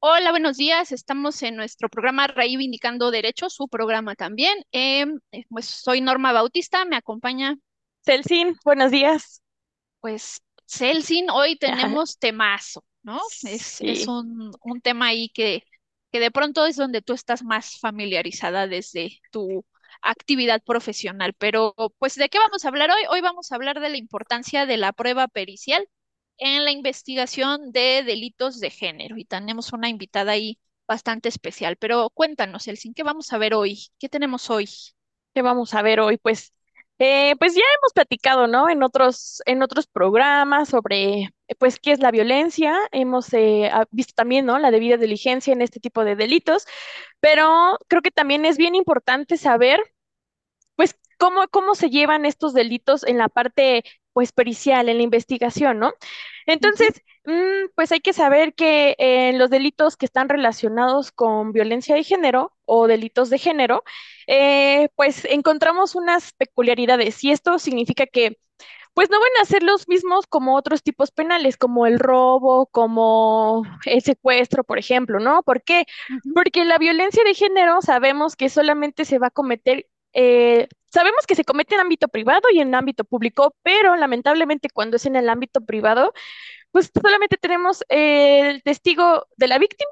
Hola, buenos días. Estamos en nuestro programa Reivindicando Derechos, su programa también. Em, eh, pues soy Norma Bautista, me acompaña. Celsin, buenos días. Pues Celsin, hoy tenemos temazo, ¿no? Es, es un, un tema ahí que, que de pronto es donde tú estás más familiarizada desde tu actividad profesional. Pero, pues, ¿de qué vamos a hablar hoy? Hoy vamos a hablar de la importancia de la prueba pericial en la investigación de delitos de género. Y tenemos una invitada ahí bastante especial. Pero cuéntanos, Elsin, ¿qué vamos a ver hoy? ¿Qué tenemos hoy? ¿Qué vamos a ver hoy? Pues, eh, pues ya hemos platicado, ¿no? En otros, en otros programas sobre, pues, qué es la violencia. Hemos eh, visto también, ¿no? La debida diligencia en este tipo de delitos. Pero creo que también es bien importante saber, pues, cómo, cómo se llevan estos delitos en la parte pues pericial, en la investigación, ¿no? Entonces, mm, pues hay que saber que en eh, los delitos que están relacionados con violencia de género o delitos de género, eh, pues encontramos unas peculiaridades y esto significa que pues no van a ser los mismos como otros tipos penales, como el robo, como el secuestro, por ejemplo, ¿no? ¿Por qué? Porque la violencia de género sabemos que solamente se va a cometer eh, sabemos que se comete en ámbito privado y en ámbito público, pero lamentablemente cuando es en el ámbito privado, pues solamente tenemos el testigo de la víctima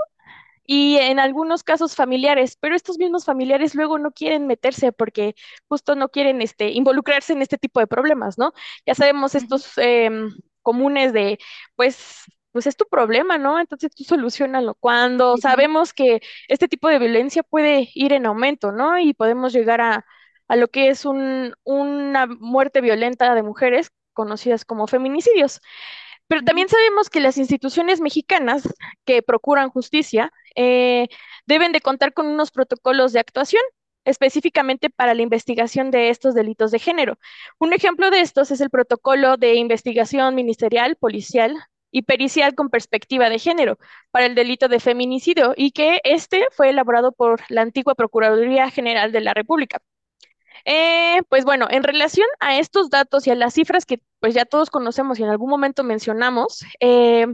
y en algunos casos familiares, pero estos mismos familiares luego no quieren meterse porque justo no quieren este, involucrarse en este tipo de problemas, ¿no? Ya sabemos estos em, comunes de, pues, pues es tu problema, ¿no? Entonces tú solucionalo. Cuando sabemos que este tipo de violencia puede ir en aumento, ¿no? Y podemos llegar a, a lo que es un, una muerte violenta de mujeres conocidas como feminicidios. Pero también sabemos que las instituciones mexicanas que procuran justicia eh, deben de contar con unos protocolos de actuación específicamente para la investigación de estos delitos de género. Un ejemplo de estos es el protocolo de investigación ministerial, policial y pericial con perspectiva de género para el delito de feminicidio y que este fue elaborado por la antigua Procuraduría General de la República. Eh, pues bueno, en relación a estos datos y a las cifras que pues ya todos conocemos y en algún momento mencionamos, eh,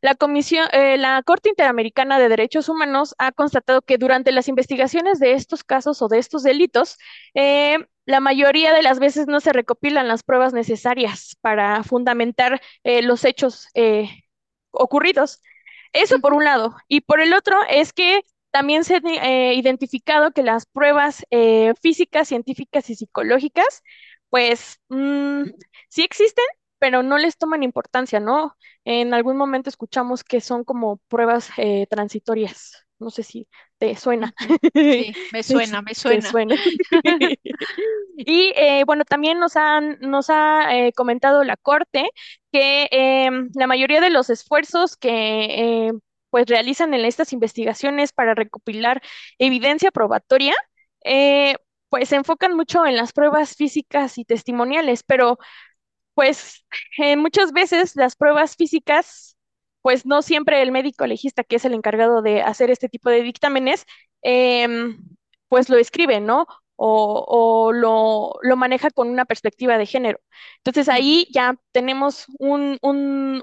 la Comisión, eh, la Corte Interamericana de Derechos Humanos ha constatado que durante las investigaciones de estos casos o de estos delitos, la mayoría de las veces no se recopilan las pruebas necesarias para fundamentar los hechos ocurridos. Eso por un lado. Y por el otro es que también se ha eh, identificado que las pruebas eh, físicas, científicas y psicológicas, pues mm, sí existen, pero no les toman importancia, ¿no? En algún momento escuchamos que son como pruebas eh, transitorias. No sé si te suena. Sí, me suena, me suena. suena. y bueno, también nos, han, nos ha comentado la Corte que em, la mayoría de los esfuerzos que pues realizan en estas investigaciones para recopilar evidencia probatoria, eh, pues se enfocan mucho en las pruebas físicas y testimoniales, pero pues eh, muchas veces las pruebas físicas, pues no siempre el médico legista, que es el encargado de hacer este tipo de dictámenes, em, pues lo escribe, ¿no? O, lo, lo, maneja con una perspectiva de género. Entonces ahí ya tenemos un,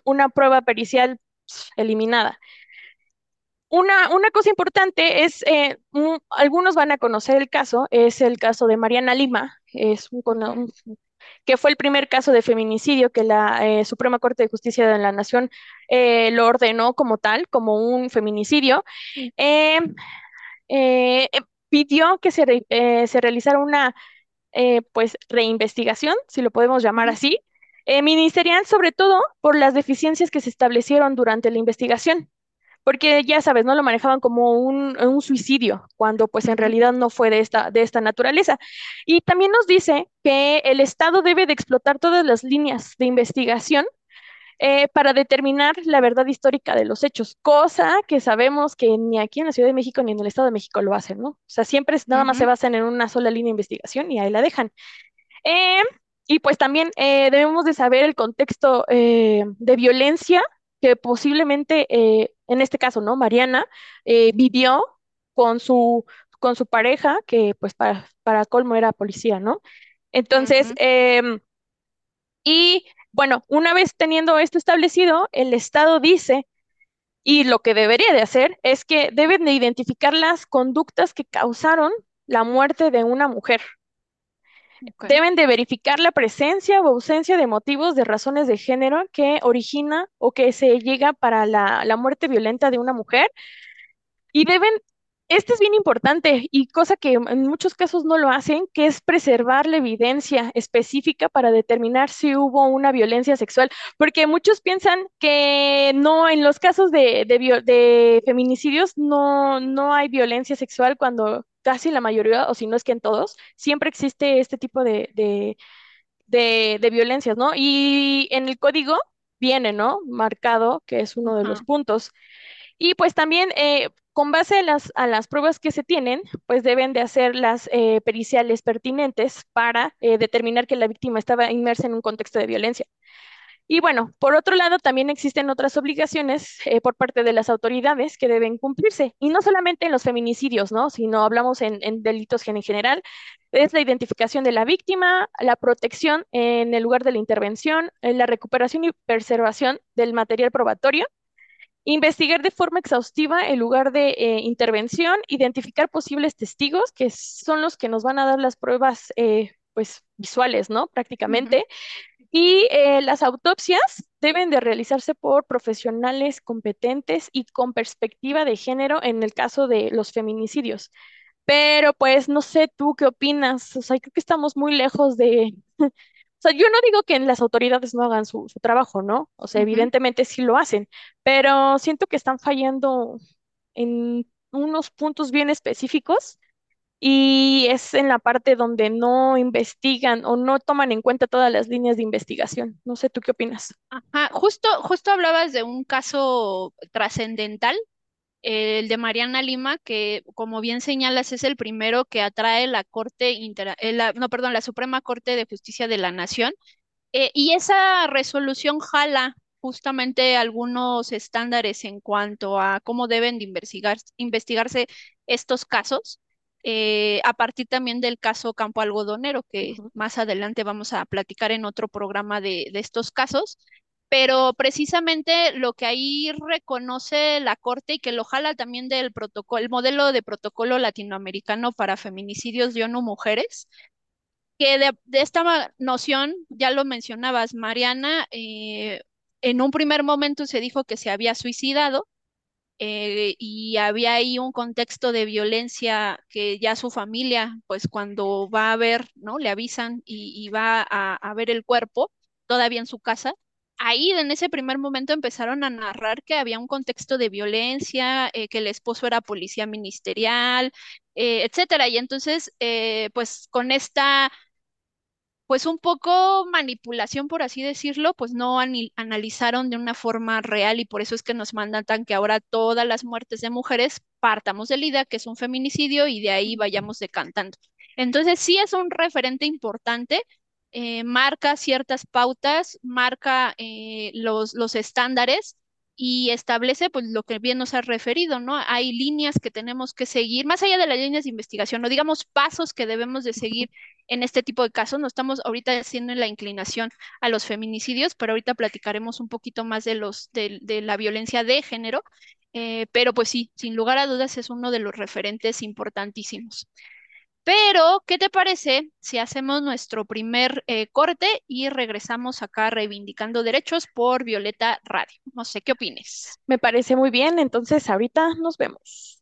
una prueba pericial eliminada. Una, una cosa importante es, eh, algunos van a conocer el caso, es el caso de Mariana Lima, es un, que fue el primer caso de feminicidio que la eh, Suprema Corte de Justicia de la Nación eh, lo ordenó como tal, como un feminicidio. pidió que se, se realizara una pues reinvestigación, si lo podemos llamar así, ministerial, sobre todo por las deficiencias que se establecieron durante la investigación porque ya sabes, no lo manejaban como un, suicidio, cuando pues en realidad no fue de esta, de esta naturaleza. Y también nos dice que el Estado debe de explotar todas las líneas de investigación eh, para determinar la verdad histórica de los hechos, cosa que sabemos que ni aquí en la Ciudad de México ni en el Estado de México lo hacen, ¿no? O sea, siempre nada más se basan en una sola línea de investigación y ahí la dejan. Eh, y pues también eh, debemos de saber el contexto de violencia que posiblemente, en este caso, ¿no? Mariana vivió con su, con su pareja, que pues para, para colmo era policía, ¿no? Entonces, em, y bueno, una vez teniendo esto establecido, el Estado dice, y lo que debería de hacer es que deben de identificar las conductas que causaron la muerte de una mujer. Deben de verificar la presencia o ausencia de motivos de razones de género que origina o que se llega para la, la muerte violenta de una mujer. Y deben este es bien importante y cosa que en muchos casos no lo hacen, que es preservar la evidencia específica para determinar si hubo una violencia sexual, porque muchos piensan que no, en los casos de, de, feminicidios no, no hay violencia sexual cuando casi la mayoría, o si no es que en todos, siempre existe este tipo de, de violencias, ¿no? Y en el código viene, ¿no? Marcado, que es uno de los puntos. Y pues también eh, con base a las, a las pruebas que se tienen, pues deben de hacer las eh, periciales pertinentes para eh, determinar que la víctima estaba inmersa en un contexto de violencia. Y bueno, por otro lado, también existen otras obligaciones eh, por parte de las autoridades que deben cumplirse, y no solamente en los feminicidios, ¿no? Sino hablamos en, en delitos en general, es la identificación de la víctima, la protección en el lugar de la intervención, la recuperación y preservación del material probatorio, investigar de forma exhaustiva el lugar de eh, intervención, identificar posibles testigos, que son los que nos van a dar las pruebas eh, pues, visuales, ¿no? Prácticamente. Y eh, las autopsias deben de realizarse por profesionales competentes y con perspectiva de género en el caso de los feminicidios. Pero pues no sé tú qué opinas, o sea, creo que estamos muy lejos de, sea, yo no digo que las autoridades no hagan su, trabajo, ¿no? O sea, evidentemente sí lo hacen, pero siento que están fallando en unos puntos bien específicos y es en la parte donde no investigan o no toman en cuenta todas las líneas de investigación. No sé, ¿tú qué opinas? Ajá, justo, justo hablabas de un caso trascendental el de Mariana Lima, que como bien señalas es el primero que atrae la Corte Inter eh, no, perdón, la Suprema Corte de Justicia de la Nación. Eh, y esa resolución jala justamente algunos estándares en cuanto a cómo deben de investigar, investigarse estos casos, eh, a partir también del caso Campo Algodonero, que más adelante vamos a platicar en otro programa de, de estos casos. Pero precisamente lo que ahí reconoce la Corte y que lo jala también del protocolo, el modelo de protocolo latinoamericano para feminicidios de ONU Mujeres, que de, esta noción, ya lo mencionabas, Mariana, eh, en un primer momento se dijo que se había suicidado eh, y había ahí un contexto de violencia que ya su familia, pues cuando va a ver, ¿no? Le avisan y, va a, ver el cuerpo, todavía en su casa, ahí en ese primer momento empezaron a narrar que había un contexto de violencia, eh, que el esposo era policía ministerial, eh, etcétera. Y entonces, pues con esta, pues un poco manipulación, por así decirlo, pues no analizaron de una forma real y por eso es que nos mandan que ahora todas las muertes de mujeres partamos de la idea que es un feminicidio y de ahí vayamos decantando. Entonces sí es un referente importante eh, marca ciertas pautas, marca eh, los, los estándares y establece pues lo que bien nos ha referido, ¿no? Hay líneas que tenemos que seguir, más allá de las líneas de investigación, no digamos pasos que debemos de seguir en este tipo de casos. No estamos ahorita haciendo la inclinación a los feminicidios, pero ahorita platicaremos un poquito más de los de, la violencia de género. Eh, pero pues sí, sin lugar a dudas es uno de los referentes importantísimos. Pero, ¿qué te parece si hacemos nuestro primer eh, corte y regresamos acá reivindicando derechos por Violeta Radio? No sé qué opines. Me parece muy bien, entonces ahorita nos vemos.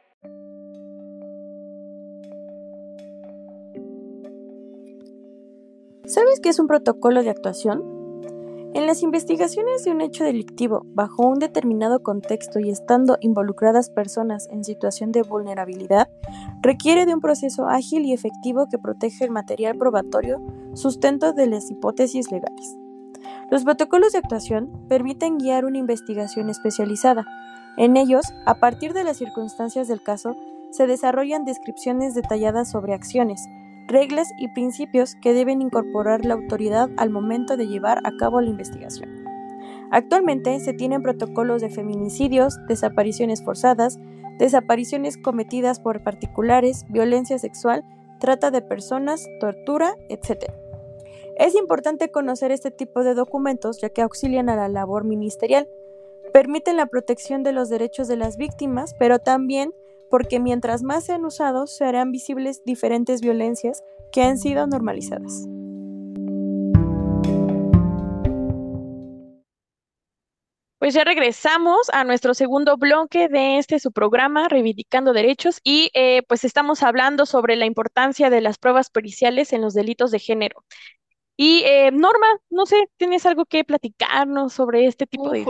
Qué es un protocolo de actuación? En las investigaciones de un hecho delictivo bajo un determinado contexto y estando involucradas personas en situación de vulnerabilidad, requiere de un proceso ágil y efectivo que protege el material probatorio, sustento de las hipótesis legales. Los protocolos de actuación permiten guiar una investigación especializada. En ellos, a partir de las circunstancias del caso, se desarrollan descripciones detalladas sobre acciones, reglas y principios que deben incorporar la autoridad al momento de llevar a cabo la investigación. Actualmente se tienen protocolos de feminicidios, desapariciones forzadas, desapariciones cometidas por particulares, violencia sexual, trata de personas, tortura, etc. Es importante conocer este tipo de documentos ya que auxilian a la labor ministerial, permiten la protección de los derechos de las víctimas, pero también porque mientras más sean usados serán visibles diferentes violencias que han sido normalizadas. Pues ya regresamos a nuestro segundo bloque de este su programa, Reivindicando Derechos, y eh, pues estamos hablando sobre la importancia de las pruebas periciales en los delitos de género. Y eh, Norma, no sé, ¿tienes algo que platicarnos sobre este tipo de...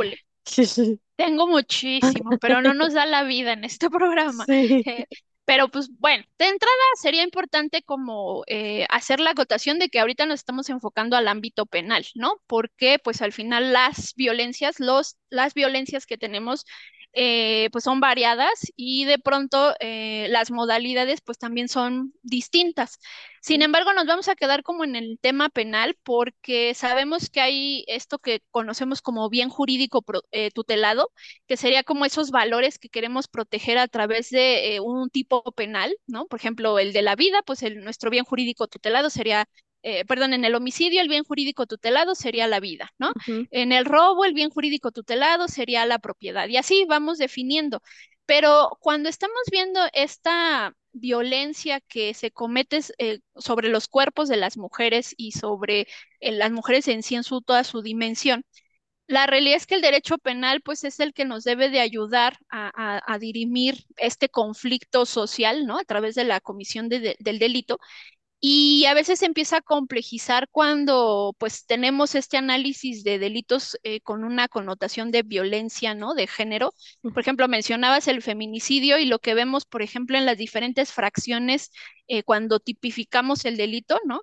Tengo muchísimo, pero no nos da la vida en este programa. Eh, pero pues bueno, de entrada sería importante como eh, hacer la acotación de que ahorita nos estamos enfocando al ámbito penal, ¿no? Porque pues al final las violencias, los, las violencias que tenemos eh, pues son variadas y de pronto eh, las modalidades pues también son distintas. Sin embargo, nos vamos a quedar como en el tema penal porque sabemos que hay esto que conocemos como bien jurídico eh, tutelado, que sería como esos valores que queremos proteger a través de un tipo penal, ¿no? Por ejemplo, el de la vida, pues el, nuestro bien jurídico tutelado sería eh, perdón, en el homicidio el bien jurídico tutelado sería la vida, ¿no? En el robo el bien jurídico tutelado sería la propiedad. Y así vamos definiendo. Pero cuando estamos viendo esta violencia que se comete eh, sobre los cuerpos de las mujeres y sobre eh, las mujeres en sí en su, toda su dimensión, la realidad es que el derecho penal pues es el que nos debe de ayudar a, dirimir este conflicto social, ¿no? A través de la comisión del delito y a veces se empieza a complejizar cuando pues tenemos este análisis de delitos eh, con una connotación de violencia, ¿no? De género. Por ejemplo, mencionabas el feminicidio y lo que vemos, por ejemplo, en las diferentes fracciones eh, cuando tipificamos el delito, ¿no?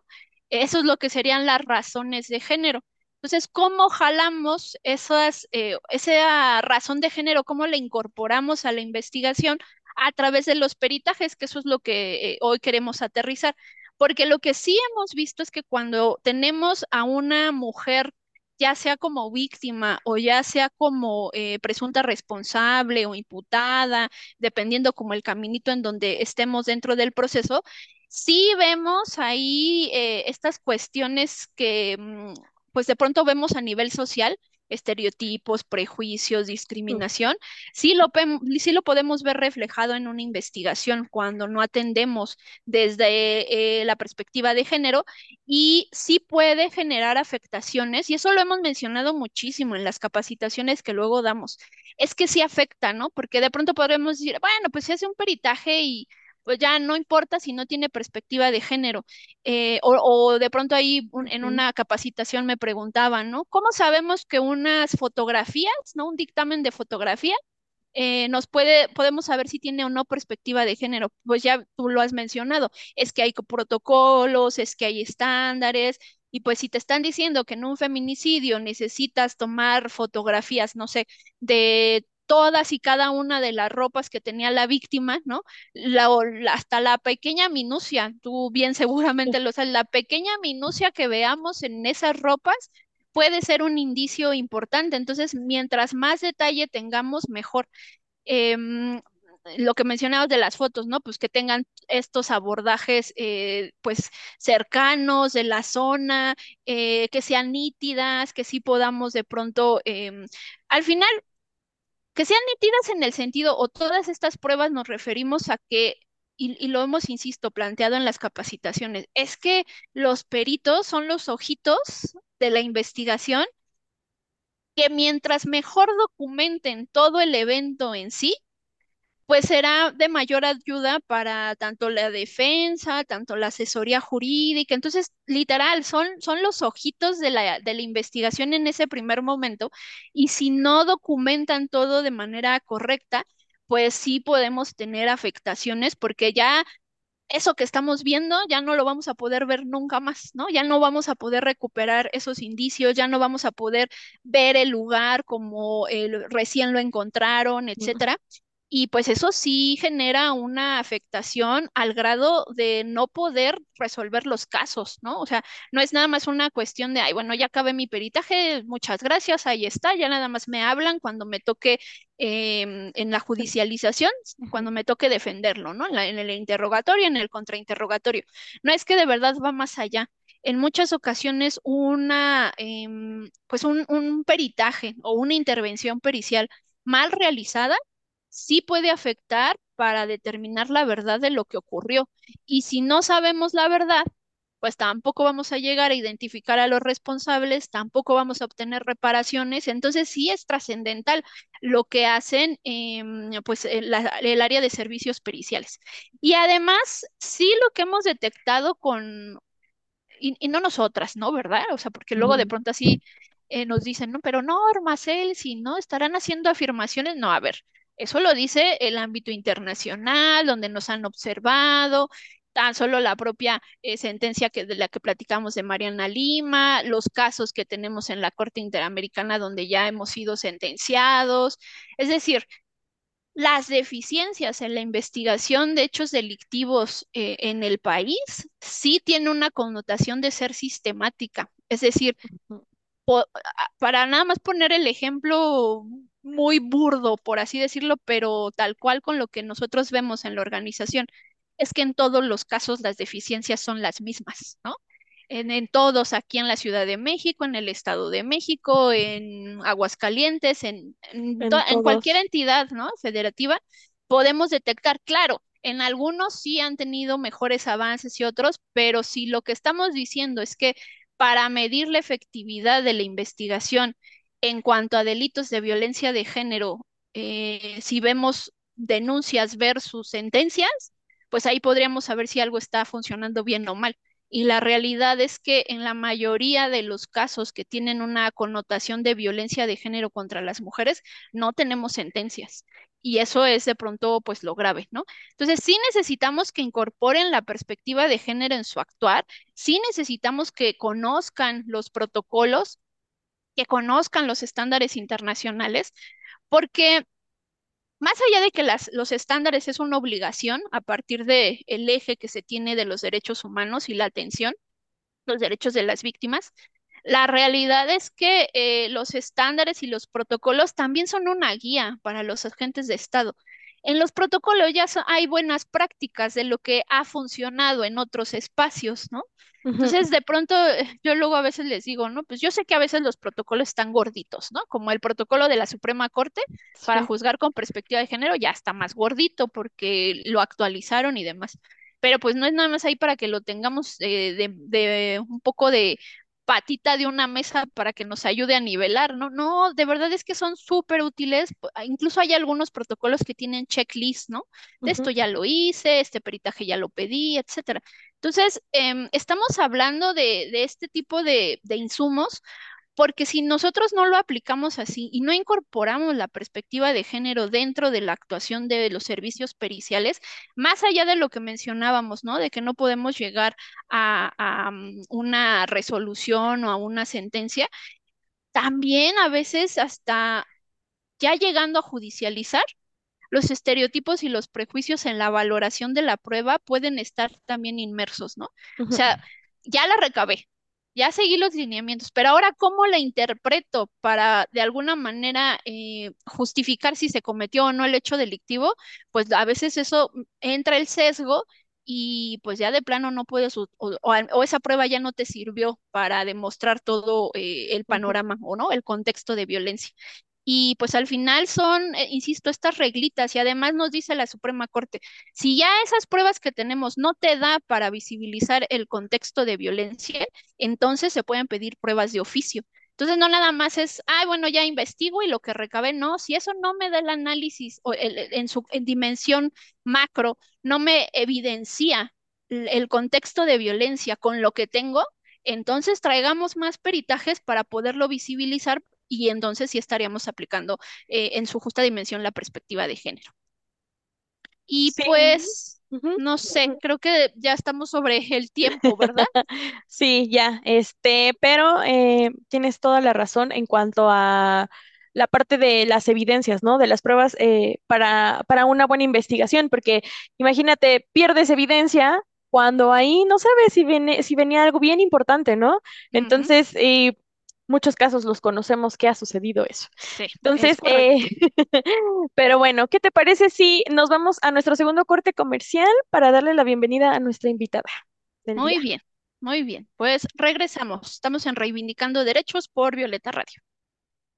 Eso es lo que serían las razones de género. Entonces, ¿cómo jalamos esas, eh, esa razón de género, cómo la incorporamos a la investigación a través de los peritajes, que eso es lo que hoy queremos aterrizar? Porque lo que sí hemos visto es que cuando tenemos a una mujer, ya sea como víctima o ya sea como eh, presunta responsable o imputada, dependiendo como el caminito en donde estemos dentro del proceso, sí vemos ahí eh, estas cuestiones que mm, pues de pronto vemos a nivel social estereotipos, prejuicios, discriminación, sí lo, sí lo podemos ver reflejado en una investigación cuando no atendemos desde eh, la perspectiva de género y sí puede generar afectaciones, y eso lo hemos mencionado muchísimo en las capacitaciones que luego damos, es que sí afecta, ¿no? Porque de pronto podremos decir, bueno, pues se hace un peritaje y pues ya no importa si no tiene perspectiva de género. Eh, o, de pronto ahí en una capacitación me preguntaban, ¿no? ¿Cómo sabemos que unas fotografías, ¿no? Un dictamen de fotografía eh, nos puede, podemos saber si tiene o no perspectiva de género. Pues ya tú lo has mencionado, es que hay protocolos, es que hay estándares, y pues si te están diciendo que en un feminicidio necesitas tomar fotografías, no sé, de todas y cada una de las ropas que tenía la víctima, ¿no? La, hasta la pequeña minucia, tú bien seguramente lo sabes, la pequeña minucia que veamos en esas ropas puede ser un indicio importante. Entonces, mientras más detalle tengamos, mejor. Em, lo que mencionabas de las fotos, ¿no? Pues que tengan estos abordajes, eh, pues, cercanos de la zona, eh, que sean nítidas, que sí podamos de pronto, em, al final, que sean nítidas en el sentido, o todas estas pruebas nos referimos a que, y, lo hemos, insisto, planteado en las capacitaciones, es que los peritos son los ojitos de la investigación que mientras mejor documenten todo el evento en sí, pues será de mayor ayuda para tanto la defensa, tanto la asesoría jurídica. Entonces, literal, son, son los ojitos de la, de la investigación en ese primer momento y si no documentan todo de manera correcta, pues sí podemos tener afectaciones porque ya eso que estamos viendo ya no lo vamos a poder ver nunca más, ¿no? Ya no vamos a poder recuperar esos indicios, ya no vamos a poder ver el lugar como recién lo encontraron, etcétera. Y pues eso sí genera una afectación al grado de no poder resolver los casos, ¿no? O sea, no es nada más una cuestión de, ay, bueno, ya acabé mi peritaje, muchas gracias, ahí está, ya nada más me hablan cuando me toque em, en la judicialización, cuando me toque defenderlo, ¿no? En, el interrogatorio, en el contrainterrogatorio. No es que de verdad va más allá en muchas ocasiones una, em, pues un, un, peritaje o una intervención pericial mal realizada sí puede afectar para determinar la verdad de lo que ocurrió. Y si no sabemos la verdad, pues tampoco vamos a llegar a identificar a los responsables, tampoco vamos a obtener reparaciones. Entonces sí es trascendental lo que hacen em, pues el, área de servicios periciales. Y además, sí lo que hemos detectado con, y, no nosotras, ¿no? ¿Verdad? O sea, porque luego de pronto así eh, nos dicen, no, pero no, Marcel, si no, estarán haciendo afirmaciones. No, a ver, eso lo dice el ámbito internacional, donde nos han observado, tan solo la propia eh, sentencia que, de la que platicamos de Mariana Lima, los casos que tenemos en la Corte Interamericana donde ya hemos sido sentenciados. Es decir, las deficiencias en la investigación de hechos delictivos eh, en el país sí tienen una connotación de ser sistemática. Es decir, para nada más poner el ejemplo muy burdo, por así decirlo, pero tal cual con lo que nosotros vemos en la organización, es que en todos los casos las deficiencias son las mismas, ¿no? En, todos, aquí en la Ciudad de México, en el Estado de México, en Aguascalientes, en, en, en cualquier entidad, ¿no? Federativa, podemos detectar, claro, en algunos sí han tenido mejores avances y otros, pero si lo que estamos diciendo es que para medir la efectividad de la investigación en cuanto a delitos de violencia de género, eh, si vemos denuncias versus sentencias, pues ahí podríamos saber si algo está funcionando bien o mal. Y la realidad es que en la mayoría de los casos que tienen una connotación de violencia de género contra las mujeres, no tenemos sentencias. Y eso es de pronto pues lo grave, ¿no? Entonces sí necesitamos que incorporen la perspectiva de género en su actuar, sí necesitamos que conozcan los protocolos que conozcan los estándares internacionales, porque más allá de que las, los estándares es una obligación a partir del el eje que se tiene de los derechos humanos y la atención, los derechos de las víctimas, la realidad es que eh, los estándares y los protocolos también son una guía para los agentes de Estado. En los protocolos ya hay buenas prácticas de lo que ha funcionado en otros espacios, ¿no? Entonces, de pronto, yo luego a veces les digo, ¿no? Pues yo sé que a veces los protocolos están gorditos, ¿no? Como el protocolo de la Suprema Corte para juzgar con perspectiva de género ya está más gordito porque lo actualizaron y demás. Pero pues no es nada más ahí para que lo tengamos eh, de, de un poco de patita de una mesa para que nos ayude a nivelar, ¿no? No, de verdad es que son súper útiles. Ah, incluso hay algunos protocolos que tienen checklist, ¿no? De esto ya lo hice, este peritaje ya lo pedí, etcétera. Entonces, em, estamos hablando de, de este tipo de, de insumos porque si nosotros no lo aplicamos así y no incorporamos la perspectiva de género dentro de la actuación de los servicios periciales, más allá de lo que mencionábamos, ¿no? De que no podemos llegar a, mm, una resolución o a una sentencia, también a veces hasta ya llegando a judicializar, los estereotipos y los prejuicios en la valoración de la prueba pueden estar también inmersos, ¿no? O sea, ya la recabé, ya seguí los lineamientos, pero ahora cómo la interpreto para de alguna manera eh, justificar si se cometió o no el hecho delictivo, pues a veces eso entra el sesgo y pues ya de plano no puedes, o, o, esa prueba ya no te sirvió para demostrar todo eh, el panorama o no, el contexto de violencia. Y pues al final son, eh, insisto, estas reglitas y además nos dice la Suprema Corte, si ya esas pruebas que tenemos no te da para visibilizar el contexto de violencia, entonces se pueden pedir pruebas de oficio. Entonces, no nada más es, ah, bueno, ya investigo y lo que recabé, no, si eso no me da el análisis o en su dimensión macro, no me evidencia el contexto de violencia con lo que tengo, entonces traigamos más peritajes para poderlo visibilizar y entonces sí estaríamos aplicando eh, en su justa dimensión la perspectiva de género. Y pues no sé, creo que ya estamos sobre el tiempo, ¿verdad? sí, ya, este, pero eh, tienes toda la razón en cuanto a la parte de las evidencias, ¿no? De las pruebas eh, para, para una buena investigación, porque imagínate, pierdes evidencia cuando ahí no sabes si, viene, si venía algo bien importante, ¿no? Entonces, eh, muchos casos los conocemos que ha sucedido eso. Sí, Entonces, eh, pero bueno, ¿qué te parece si nos vamos a nuestro segundo corte comercial para darle la bienvenida a nuestra invitada? Muy bien, muy bien. Pues regresamos. Estamos en Reivindicando Derechos por Violeta Radio.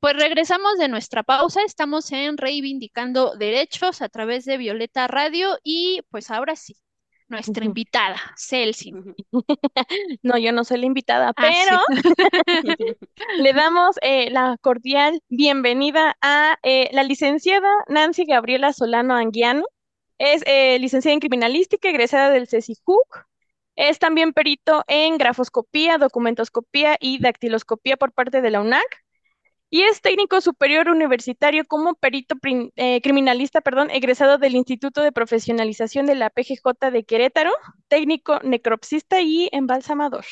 Pues regresamos de nuestra pausa, estamos en Reivindicando Derechos a través de Violeta Radio y pues ahora sí, nuestra invitada, Celsi. No, yo no soy la invitada, ah, pero le damos eh, la cordial bienvenida a eh, la licenciada Nancy Gabriela Solano Anguiano. Es eh, licenciada en criminalística, egresada del CECIJUC. Es también perito en grafoscopía, documentoscopía y dactiloscopía por parte de la UNAC y es técnico superior universitario como perito eh, criminalista, perdón, egresado del Instituto de Profesionalización de la PGJ de Querétaro, técnico necropsista y embalsamador.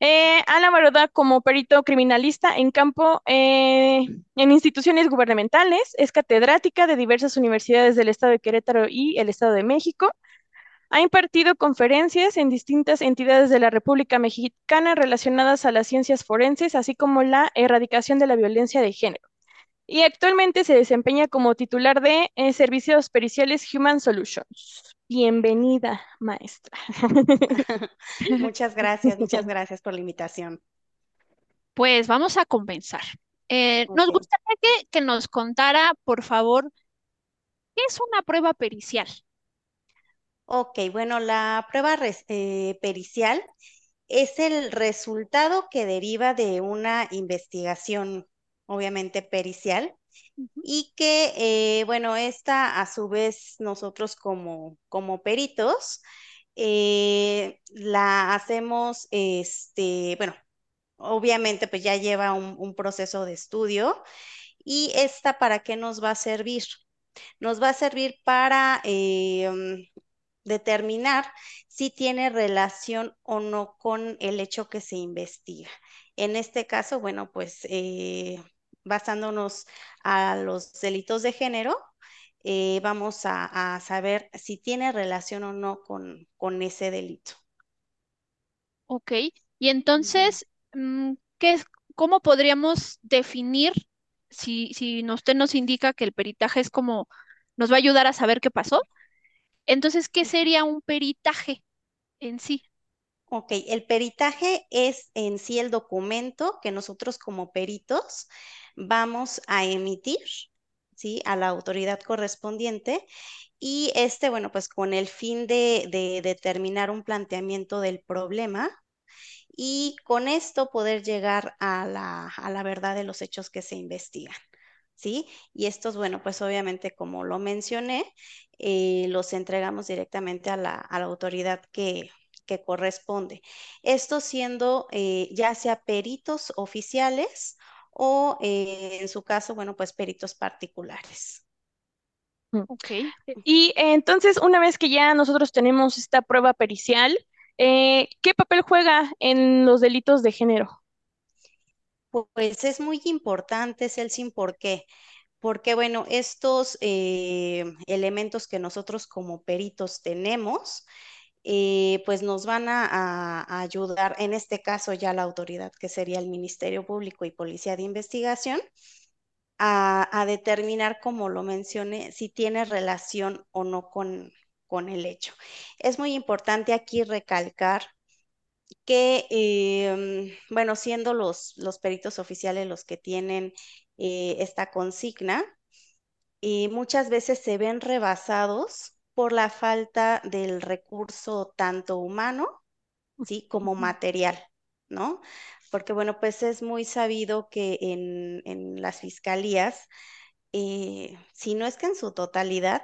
Eh, Ana como perito criminalista en campo eh, en instituciones gubernamentales, es catedrática de diversas universidades del Estado de Querétaro y el Estado de México. Ha impartido conferencias en distintas entidades de la República Mexicana relacionadas a las ciencias forenses, así como la erradicación de la violencia de género. Y actualmente se desempeña como titular de eh, Servicios Periciales Human Solutions. Bienvenida, maestra. muchas gracias, muchas gracias por la invitación. Pues vamos a comenzar. Eh, nos gustaría que, que nos contara, por favor, ¿qué es una prueba pericial? Ok, bueno, la prueba eh, pericial es el resultado que deriva de una investigación, obviamente pericial, y que, eh, bueno, esta a su vez nosotros como, como peritos eh, la hacemos, este, bueno, obviamente pues ya lleva un, un proceso de estudio y esta para qué nos va a servir? Nos va a servir para determinar si tiene relación o no con el hecho que se investiga. En este caso, bueno, pues eh, basándonos a los delitos de género, eh, vamos a, saber si tiene relación o no con, con ese delito. Ok, y entonces, mm, ¿qué ¿cómo podríamos definir si, si usted nos indica que el peritaje es como nos va a ayudar a saber qué pasó? Entonces, ¿qué sería un peritaje en sí? Ok, el peritaje es en sí el documento que nosotros como peritos vamos a emitir, ¿sí? A la autoridad correspondiente y este, bueno, pues con el fin de, de determinar un planteamiento del problema y con esto poder llegar a la, a la verdad de los hechos que se investigan. ¿Sí? Y estos, bueno, pues obviamente como lo mencioné, eh, los entregamos directamente a la, autoridad que, corresponde. Esto siendo eh, ya sea peritos oficiales o eh, en su caso, bueno, pues peritos particulares. Mm. Ok. Y entonces, una vez que ya nosotros tenemos esta prueba pericial, ¿qué papel juega en los delitos de género? Pues es muy importante, Celsin, ¿por qué? Porque, bueno, estos eh, elementos que nosotros como peritos tenemos, eh, pues nos van a, ayudar, en este caso ya la autoridad, que sería el Ministerio Público y Policía de Investigación, a, determinar, como lo mencioné, si tiene relación o no con, con el hecho. Es muy importante aquí recalcar que, em, bueno, siendo los, los peritos oficiales los que tienen eh, esta consigna, y muchas veces se ven rebasados por la falta del recurso tanto humano, ¿sí? como material, ¿no? Porque, bueno, pues es muy sabido que en, las fiscalías, eh, si no es que en su totalidad,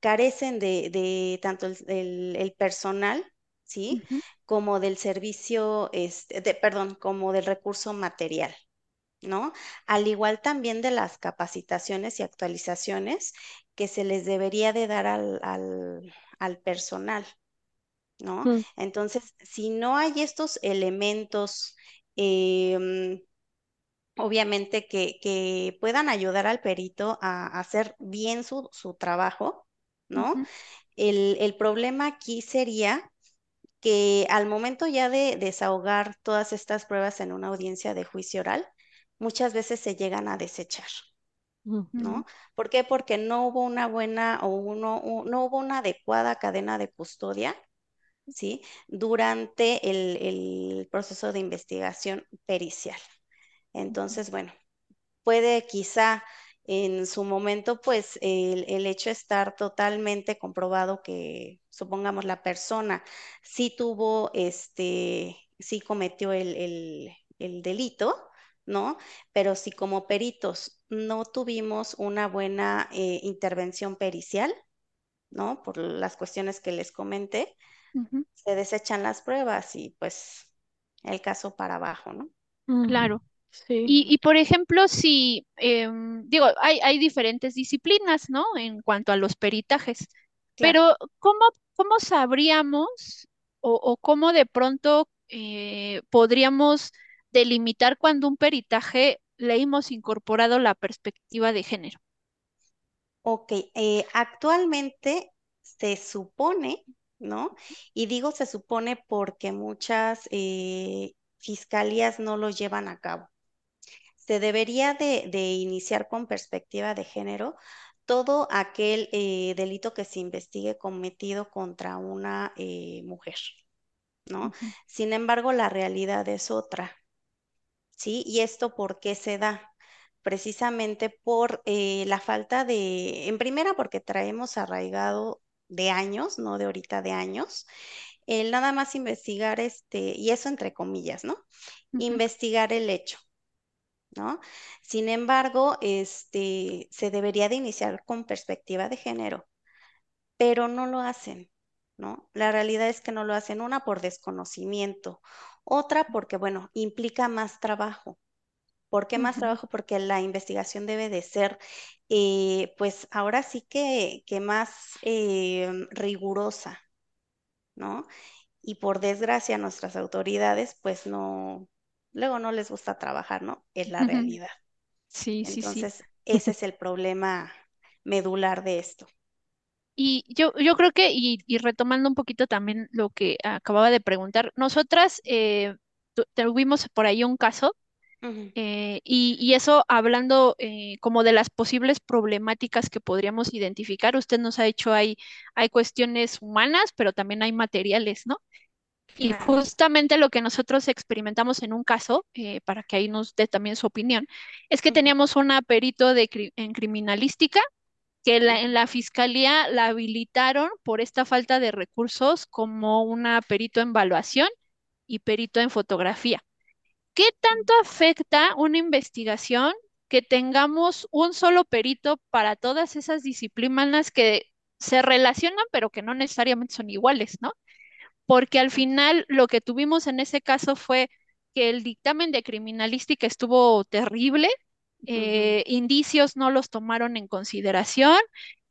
carecen de, tanto el, personal, ¿sí? Como del servicio, este, de, perdón, como del recurso material, ¿no? Al igual también de las capacitaciones y actualizaciones que se les debería de dar al, personal, ¿no? Mm. Entonces, si no hay estos elementos, em, obviamente que, puedan ayudar al perito a, hacer bien su, trabajo, ¿no? el, el problema aquí sería que al momento ya de desahogar todas estas pruebas en una audiencia de juicio oral, muchas veces se llegan a desechar. ¿No? ¿Por qué? Porque no hubo una buena o uno, no hubo una adecuada cadena de custodia, ¿sí? Durante el, proceso de investigación pericial. Entonces, bueno, puede quizá en su momento, pues el, el, hecho de estar totalmente comprobado que, supongamos, la persona sí tuvo, este, sí cometió el, el delito, ¿no? Pero si como peritos no tuvimos una buena eh, intervención pericial, ¿no? Por las cuestiones que les comenté, se desechan las pruebas y pues el caso para abajo, ¿no? Claro. Sí. Y, por ejemplo, si, em, digo, hay, hay diferentes disciplinas, ¿no? En cuanto a los peritajes, pero ¿cómo, cómo sabríamos o, o cómo de pronto eh, podríamos delimitar cuando un peritaje le hemos incorporado la perspectiva de género. Ok, eh, actualmente se supone, ¿no? Y digo se supone porque muchas eh, fiscalías no lo llevan a cabo. Se debería de, iniciar con perspectiva de género todo aquel eh, delito que se investigue cometido contra una mujer, ¿no? Sin embargo, la realidad es otra. ¿sí? ¿Y esto por qué se da? Precisamente por eh, la falta de, en primera porque traemos arraigado de años, no de ahorita de años, el nada más investigar este, y eso entre comillas, ¿no? Investigar el hecho, ¿no? Sin embargo, este, se debería de iniciar con perspectiva de género, pero no lo hacen, ¿no? La realidad es que no lo hacen, una por desconocimiento, otra porque, bueno, implica más trabajo. ¿Por qué más trabajo? Porque la investigación debe de ser, eh, pues ahora sí que, que más eh, rigurosa, ¿no? Y por desgracia nuestras autoridades, pues no, luego no les gusta trabajar, ¿no? Es la realidad. Sí, sí, sí. Entonces, ese es el problema medular de esto. Y yo, yo creo que, y, retomando un poquito también lo que acababa de preguntar, nosotras eh, tuvimos por ahí un caso eh, y, eso hablando eh, como de las posibles problemáticas que podríamos identificar, usted nos ha dicho hay, hay cuestiones humanas, pero también hay materiales, ¿no? Y justamente lo que nosotros experimentamos en un caso, para que ahí nos dé también su opinión, es que teníamos una perito de, en criminalística que en la fiscalía la habilitaron por esta falta de recursos como una perito en evaluación y perito en fotografía. ¿Qué tanto afecta una investigación que tengamos un solo perito para todas esas disciplinas que se relacionan, pero que no necesariamente son iguales, ¿no? Porque al final lo que tuvimos en ese caso fue que el dictamen de criminalística estuvo terrible, eh, indicios no los tomaron en consideración,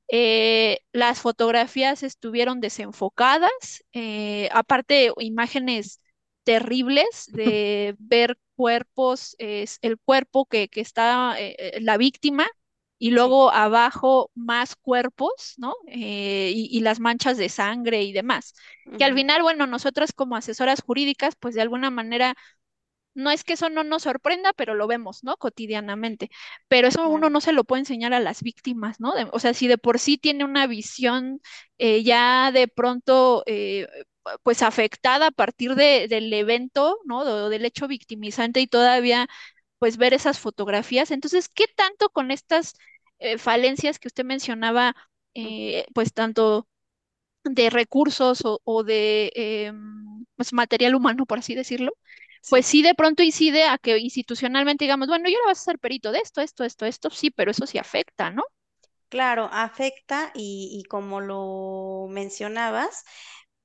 eh, las fotografías estuvieron desenfocadas, eh, aparte imágenes terribles de ver cuerpos, es el cuerpo que, está la víctima y luego abajo más cuerpos, ¿no? y, las manchas de sangre y demás. Que al final, bueno, nosotras como asesoras jurídicas, pues de alguna manera no es que eso no nos sorprenda, pero lo vemos, ¿no? Cotidianamente. Pero eso uno no se lo puede enseñar a las víctimas, ¿no? o sea, si de por sí tiene una visión eh, ya de pronto, eh, pues afectada a partir de, del evento, ¿no? del hecho victimizante y todavía, pues ver esas fotografías. Entonces, ¿qué tanto con estas eh, falencias que usted mencionaba, pues tanto de recursos o, de em, pues, material humano, por así decirlo, pues sí de pronto incide a que institucionalmente digamos, bueno, yo no vas a ser perito de esto, esto, esto, esto, sí, pero eso sí afecta, ¿no? Claro, afecta y, como lo mencionabas,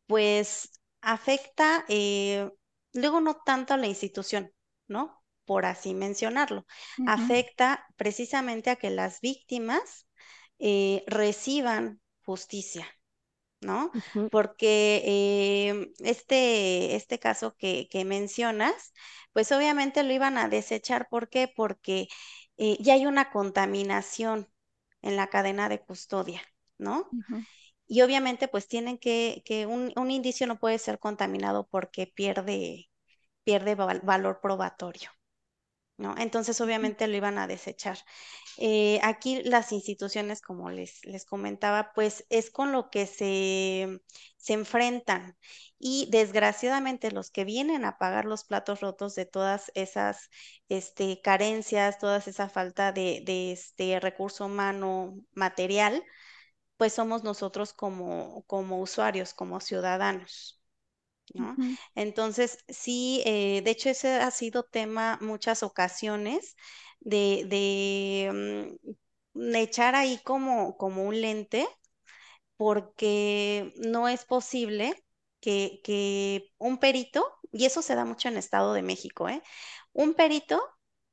pues afecta eh, luego no tanto a la institución, ¿no? Por así mencionarlo. Afecta precisamente a que las víctimas eh, reciban justicia, ¿no? Porque eh, este, este caso que, mencionas, pues obviamente lo iban a desechar. ¿Por qué? Porque eh, ya hay una contaminación en la cadena de custodia, ¿no? Y obviamente pues tienen que, que un, un, indicio no puede ser contaminado porque pierde, pierde valor probatorio. ¿No? Entonces, obviamente lo iban a desechar. Eh, aquí las instituciones, como les, les comentaba, pues es con lo que se, se enfrentan. Y desgraciadamente los que vienen a pagar los platos rotos de todas esas este, carencias, toda esa falta de, de este recurso humano material, pues somos nosotros como, como usuarios, como ciudadanos. ¿No? Entonces, sí, eh, de hecho ese ha sido tema muchas ocasiones de, de mm, echar ahí como, como un lente, porque no es posible que, que un perito, y eso se da mucho en Estado de México, ¿eh? Un perito,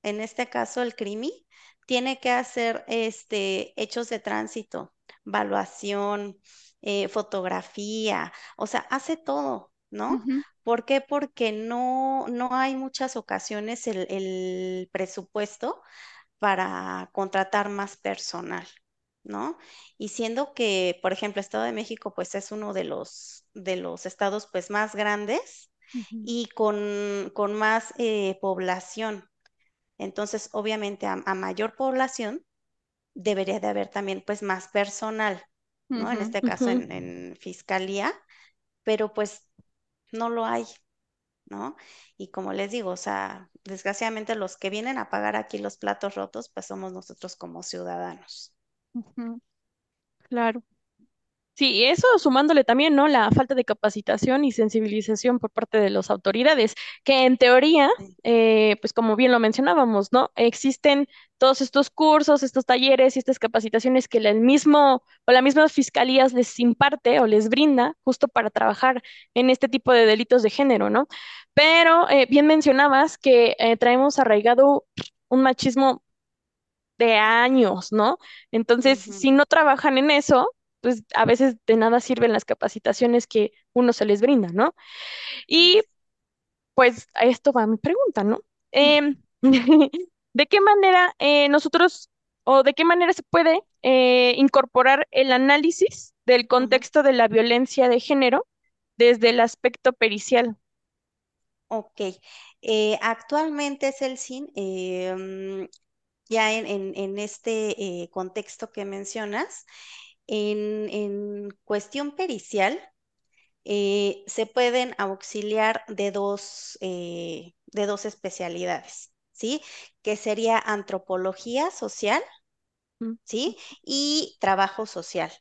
en este caso el CRIMI, tiene que hacer este, hechos de tránsito, evaluación, eh, fotografía, o sea, hace todo, ¿no? ¿Por qué? Porque no, no hay muchas ocasiones el, presupuesto para contratar más personal, ¿no? Y siendo que, por ejemplo, Estado de México, pues es uno de los, de los estados, pues, más grandes y con, con más eh, población. Entonces, obviamente, a, mayor población, debería de haber también, pues, más personal, ¿no? En este caso, en, en fiscalía, pero pues no lo hay, ¿no? Y como les digo, o sea, desgraciadamente los que vienen a pagar aquí los platos rotos, pues somos nosotros como ciudadanos. Claro. Sí, eso sumándole también, ¿no? La falta de capacitación y sensibilización por parte de las autoridades, que en teoría, eh, pues como bien lo mencionábamos, ¿no? Existen todos estos cursos, estos talleres y estas capacitaciones que el mismo o la misma fiscalía les imparte o les brinda justo para trabajar en este tipo de delitos de género, ¿no? Pero eh, bien mencionabas que eh, traemos arraigado un machismo de años, ¿no? Entonces, si no trabajan en eso, pues a veces de nada sirven las capacitaciones que uno se les brinda, ¿no? Y pues a esto va mi pregunta, ¿no? Em, ¿De qué manera eh, nosotros o de qué manera se puede eh, incorporar el análisis del contexto de la violencia de género desde el aspecto pericial? Ok, eh, actualmente Celsin, em, ya en, en este contexto que mencionas, en, cuestión pericial, eh, se pueden auxiliar de dos, eh, de dos especialidades, ¿sí? Que sería antropología social. ¿sí? Y trabajo social.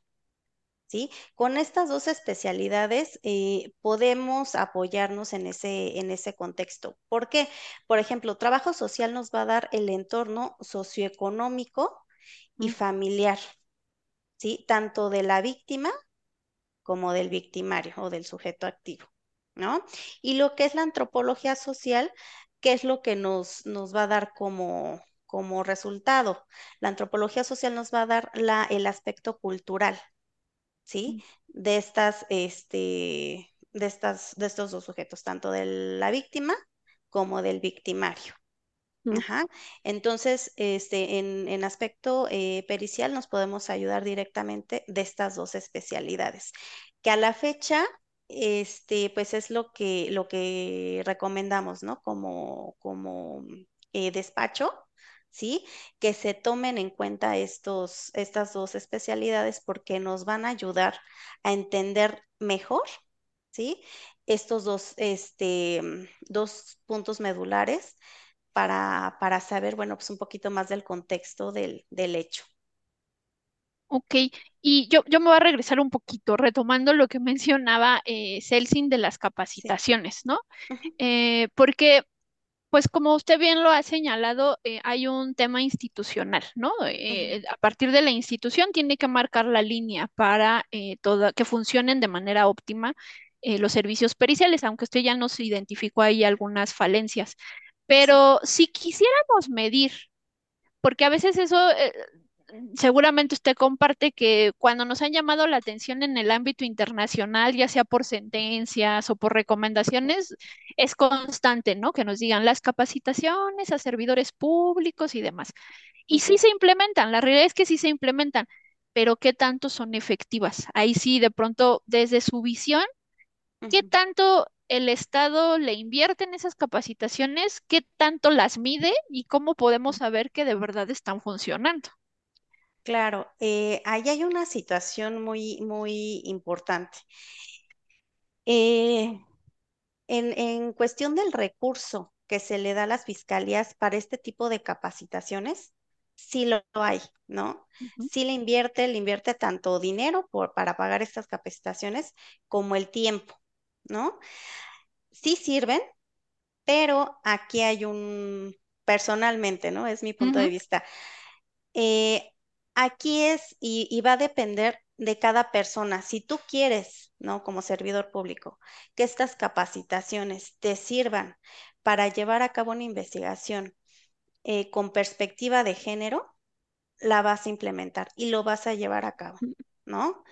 ¿Sí? Con estas dos especialidades eh, podemos apoyarnos en ese, en ese contexto. ¿Por qué? Por ejemplo, trabajo social nos va a dar el entorno socioeconómico y familiar, ¿sí? Tanto de la víctima como del victimario o del sujeto activo, ¿no? Y lo que es la antropología social, ¿qué es lo que nos, nos va a dar como, como resultado? La antropología social nos va a dar la, el aspecto cultural, ¿sí? De estas, este, de estas, de estos dos sujetos, tanto de la víctima como del victimario. Entonces, este, en, aspecto eh, pericial nos podemos ayudar directamente de estas dos especialidades, que a la fecha este, pues es lo que, lo que recomendamos, ¿no? Como, como eh, despacho, ¿sí? Que se tomen en cuenta estos, estas dos especialidades porque nos van a ayudar a entender mejor, ¿sí? Estos dos, este, dos puntos medulares para, para saber, bueno, pues un poquito más del contexto del, del hecho. Ok, y yo, yo me voy a regresar un poquito, retomando lo que mencionaba eh, Celsin de las capacitaciones, ¿no? Eh, porque, pues como usted bien lo ha señalado, eh, hay un tema institucional, ¿no? Eh, a partir de la institución tiene que marcar la línea para toda, que funcionen de manera óptima los servicios periciales, aunque usted ya nos identificó ahí algunas falencias. Pero si quisiéramos medir, porque a veces eso, eh, seguramente usted comparte que cuando nos han llamado la atención en el ámbito internacional, ya sea por sentencias o por recomendaciones, es constante, ¿no? Que nos digan las capacitaciones a servidores públicos y demás. Y sí se implementan, la realidad es que sí se implementan, pero ¿qué tanto son efectivas? Ahí sí, de pronto, desde su visión, ¿qué tanto el Estado le invierte en esas capacitaciones? ¿Qué tanto las mide? ¿Y cómo podemos saber que de verdad están funcionando? Claro, eh, ahí hay una situación muy, muy importante. Eh, en, en cuestión del recurso que se le da a las fiscalías para este tipo de capacitaciones, sí lo hay, ¿no? Sí le invierte, le invierte tanto dinero por, para pagar estas capacitaciones como el tiempo, ¿no? Sí sirven, pero aquí hay un, personalmente, ¿no? Es mi punto de vista. Eh, aquí es y, y va a depender de cada persona. Si tú quieres, ¿no? Como servidor público, que estas capacitaciones te sirvan para llevar a cabo una investigación eh, con perspectiva de género, la vas a implementar y lo vas a llevar a cabo, ¿no?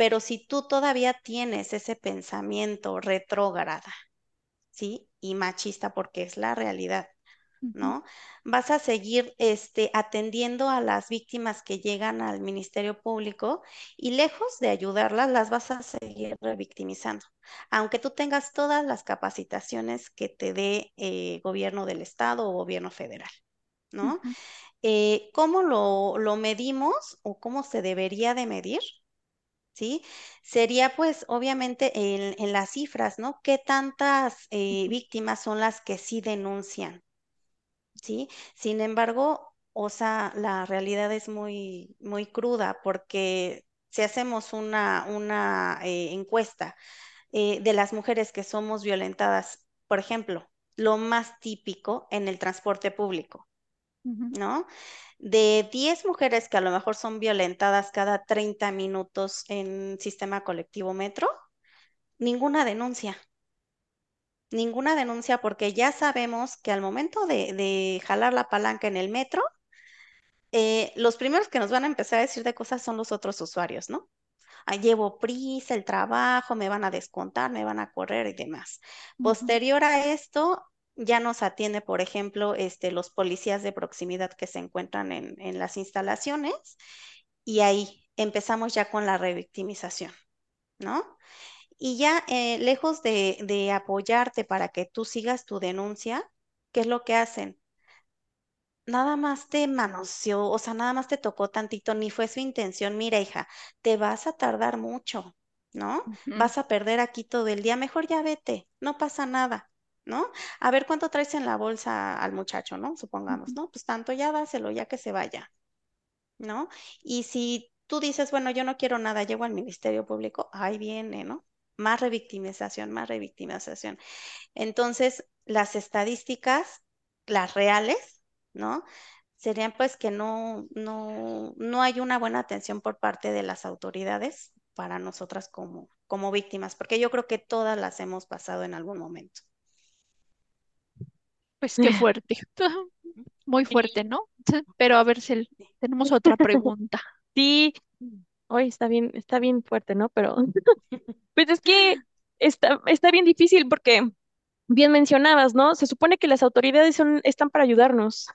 Pero si tú todavía tienes ese pensamiento retrógrada, ¿sí? Y machista, porque es la realidad ¿no? Vas a seguir este, atendiendo a las víctimas que llegan al Ministerio Público y lejos de ayudarlas, las vas a seguir revictimizando. Aunque tú tengas todas las capacitaciones que te dé eh, gobierno del estado o gobierno federal, ¿no? Eh, ¿cómo lo, lo medimos o cómo se debería de medir? ¿Sí? Sería pues obviamente en, en las cifras, ¿no? ¿Qué tantas eh, víctimas son las que sí denuncian? ¿sí? Sin embargo, o sea, la realidad es muy, muy cruda porque si hacemos una, una eh, encuesta eh, de las mujeres que somos violentadas, por ejemplo, lo más típico en el transporte público, ¿no? De 10 mujeres que a lo mejor son violentadas cada 30 minutos en sistema colectivo metro, ninguna denuncia. Ninguna denuncia porque ya sabemos que al momento de, de jalar la palanca en el metro, eh, los primeros que nos van a empezar a decir de cosas son los otros usuarios, ¿no? Ah, llevo prisa, el trabajo, me van a descontar, me van a correr y demás. Posterior a esto, ya nos atiende, por ejemplo, este, los policías de proximidad que se encuentran en, en las instalaciones y ahí empezamos ya con la revictimización, ¿no? Y ya eh, lejos de, de apoyarte para que tú sigas tu denuncia, ¿qué es lo que hacen? Nada más te manoseó, o sea, nada más te tocó tantito, ni fue su intención. Mira, hija, te vas a tardar mucho, ¿no? Vas a perder aquí todo el día, mejor ya vete, no pasa nada, ¿no? A ver cuánto traes en la bolsa al muchacho, ¿no? Supongamos, ¿no? Pues tanto ya dáselo, ya que se vaya, ¿no? Y si tú dices, bueno, yo no quiero nada, llego al Ministerio Público, ahí viene, ¿no? Más revictimización, más revictimización. Entonces, las estadísticas, las reales, ¿no? Serían pues que no, no, no hay una buena atención por parte de las autoridades para nosotras como, como víctimas, porque yo creo que todas las hemos pasado en algún momento. Pues qué fuerte, muy fuerte. ¿no? Pero a ver, tenemos otra pregunta. Sí, hoy está bien, está bien fuerte, ¿no? Pero pues es que está, está bien difícil porque bien mencionabas, ¿no? Se supone que las autoridades son, están para ayudarnos.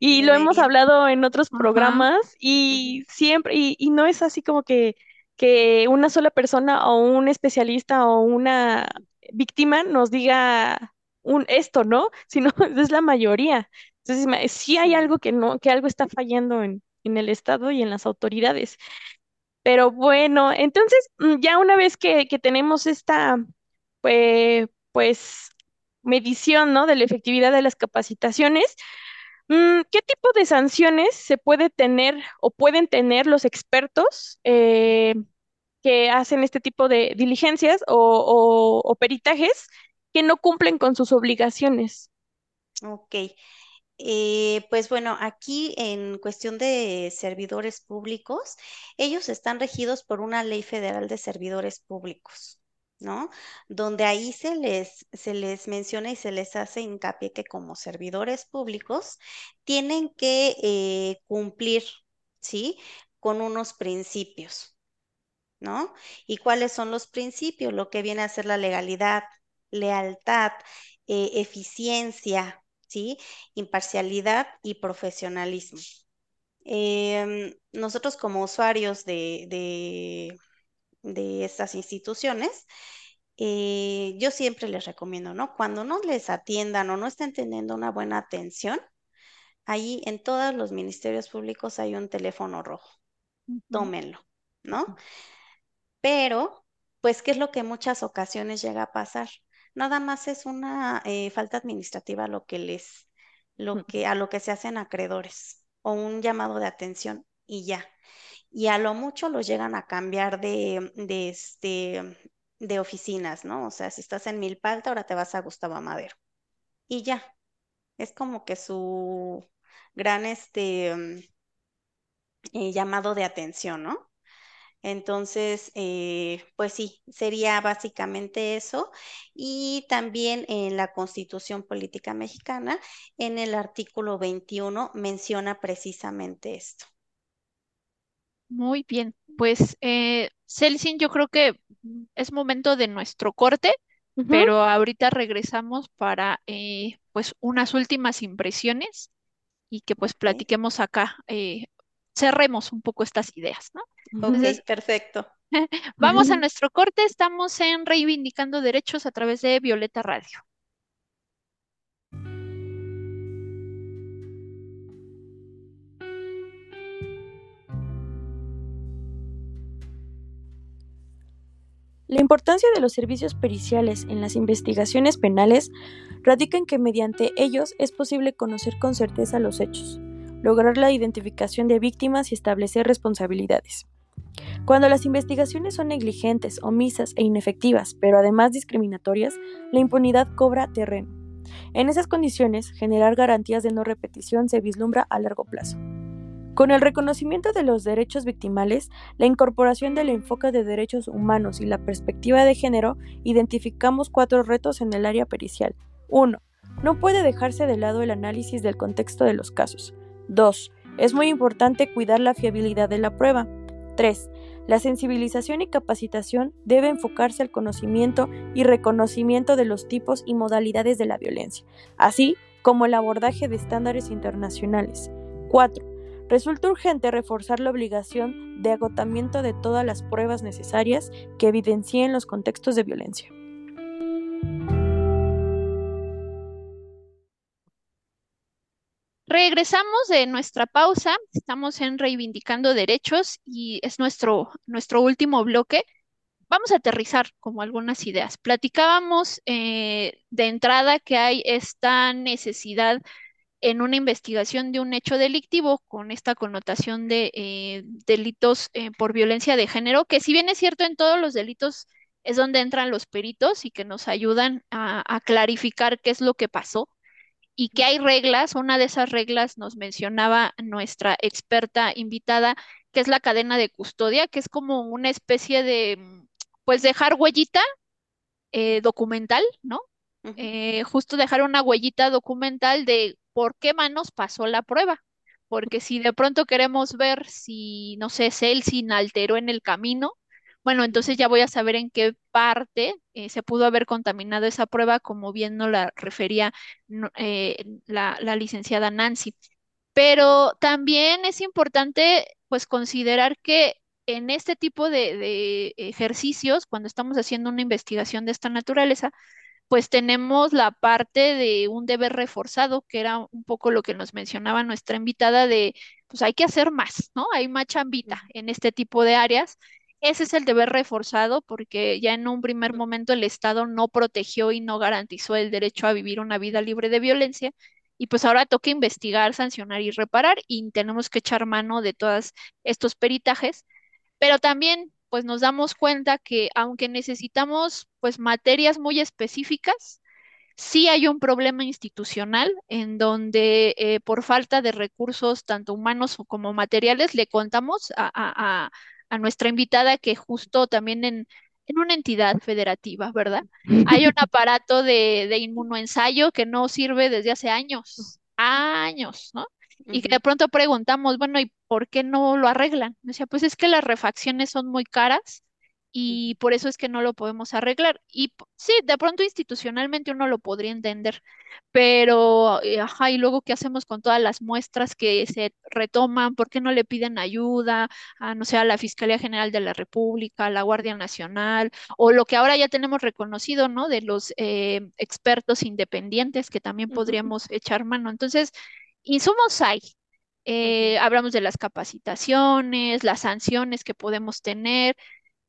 Y lo hemos hablado en otros programas y siempre, y, y no es así como que que una sola persona o un especialista o una víctima nos diga un esto, ¿no? Sino es la mayoría. Entonces, sí hay algo que no, que algo está fallando en, en el Estado y en las autoridades. Pero bueno, entonces mm, ya una vez que, que tenemos esta, pues, pues, medición, ¿no? De la efectividad de las capacitaciones, mm, ¿qué tipo de sanciones se puede tener o pueden tener los expertos eh, que hacen este tipo de diligencias o, o peritajes que no cumplen con sus obligaciones? Ok. Eh, pues bueno, aquí en cuestión de servidores públicos, ellos están regidos por una ley federal de servidores públicos, ¿no? Donde ahí se les, se les menciona y se les hace hincapié que como servidores públicos tienen que eh, cumplir, ¿sí? Con unos principios, ¿no? ¿Y cuáles son los principios? Lo que viene a ser la legalidad, lealtad, eh, eficiencia, ¿sí? Imparcialidad y profesionalismo. Em, nosotros como usuarios de, de, estas instituciones, eh, yo siempre les recomiendo, ¿no? Cuando no les atiendan o no estén teniendo una buena atención, ahí en todos los ministerios públicos hay un teléfono rojo. Tómenlo, ¿no? Pero, pues, ¿qué es lo que en muchas ocasiones llega a pasar? Nada más es una eh, falta administrativa lo que les, lo que, a lo que se hacen acreedores o un llamado de atención y ya. Y a lo mucho los llegan a cambiar de, de, este, de oficinas, ¿no? O sea, si estás en Milpalta, ahora te vas a Gustavo Madero. Y ya. Es como que su gran este, mm, eh, llamado de atención, ¿no? Entonces, eh, pues sí, sería básicamente eso. Y también en la Constitución Política Mexicana, en el artículo 21, menciona precisamente esto. Muy bien, pues eh, Celsin, yo creo que es momento de nuestro corte, pero ahorita regresamos para eh, pues unas últimas impresiones y que pues platiquemos acá, eh, cerremos un poco estas ideas, ¿no? Ok, perfecto. Vamos a nuestro corte, estamos en Reivindicando Derechos a través de Violeta Radio. La importancia de los servicios periciales en las investigaciones penales radica en que mediante ellos es posible conocer con certeza los hechos, lograr la identificación de víctimas y establecer responsabilidades. Cuando las investigaciones son negligentes, omisas e inefectivas, pero además discriminatorias, la impunidad cobra terreno. En esas condiciones, generar garantías de no repetición se vislumbra a largo plazo. Con el reconocimiento de los derechos victimales, la incorporación del enfoque de derechos humanos y la perspectiva de género, identificamos cuatro retos en el área pericial. 1. No puede dejarse de lado el análisis del contexto de los casos. 2. Es muy importante cuidar la fiabilidad de la prueba. 3. La sensibilización y capacitación debe enfocarse al conocimiento y reconocimiento de los tipos y modalidades de la violencia, así como el abordaje de estándares internacionales. 4. Resulta urgente reforzar la obligación de agotamiento de todas las pruebas necesarias que evidencien los contextos de violencia. Regresamos de nuestra pausa, estamos en Reivindicando Derechos y es nuestro, nuestro último bloque. Vamos a aterrizar como algunas ideas. Platicábamos eh, de entrada que hay esta necesidad en una investigación de un hecho delictivo con esta connotación de eh, delitos eh, por violencia de género, que si bien es cierto en todos los delitos es donde entran los peritos y que nos ayudan a clarificar qué es lo que pasó y que hay reglas. Una de esas reglas nos mencionaba nuestra experta invitada, que es la cadena de custodia, que es como una especie de, mm, pues, dejar huellita eh, documental, ¿no? Eh, justo dejar una huellita documental de por qué manos pasó la prueba. Porque si de pronto queremos ver si, no sé, Celsin alteró en el camino, bueno, entonces ya voy a saber en qué parte eh, se pudo haber contaminado esa prueba, como bien nos la refería eh, la, licenciada Nancy. Pero también es importante, pues, considerar que en este tipo de, ejercicios, cuando estamos haciendo una investigación de esta naturaleza, pues tenemos la parte de un deber reforzado, que era un poco lo que nos mencionaba nuestra invitada de, pues hay que hacer más, ¿no? Hay más chambita en este tipo de áreas. Ese es el deber reforzado porque ya en un primer momento el Estado no protegió y no garantizó el derecho a vivir una vida libre de violencia y pues ahora toca investigar, sancionar y reparar y tenemos que echar mano de todos estos peritajes, pero también pues nos damos cuenta que aunque necesitamos pues materias muy específicas, sí hay un problema institucional en donde eh, por falta de recursos tanto humanos como materiales le contamos a, a nuestra invitada que justo también en en una entidad federativa, ¿verdad? Hay un aparato de, de inmunoensayo que no sirve desde hace años, años, ¿no? Y que de pronto preguntamos, bueno, ¿y por qué no lo arreglan? Me decía, pues es que las refacciones son muy caras y por eso es que no lo podemos arreglar. Y sí, de pronto institucionalmente uno lo podría entender, pero, eh, ajá, y luego, ¿qué hacemos con todas las muestras que se retoman? ¿Por qué no le piden ayuda a, no sé, a la Fiscalía General de la República, a la Guardia Nacional, o lo que ahora ya tenemos reconocido, ¿no? De los eh, expertos independientes que también podríamos echar mano. Entonces, insumos hay. Eh, hablamos de las capacitaciones, las sanciones que podemos tener,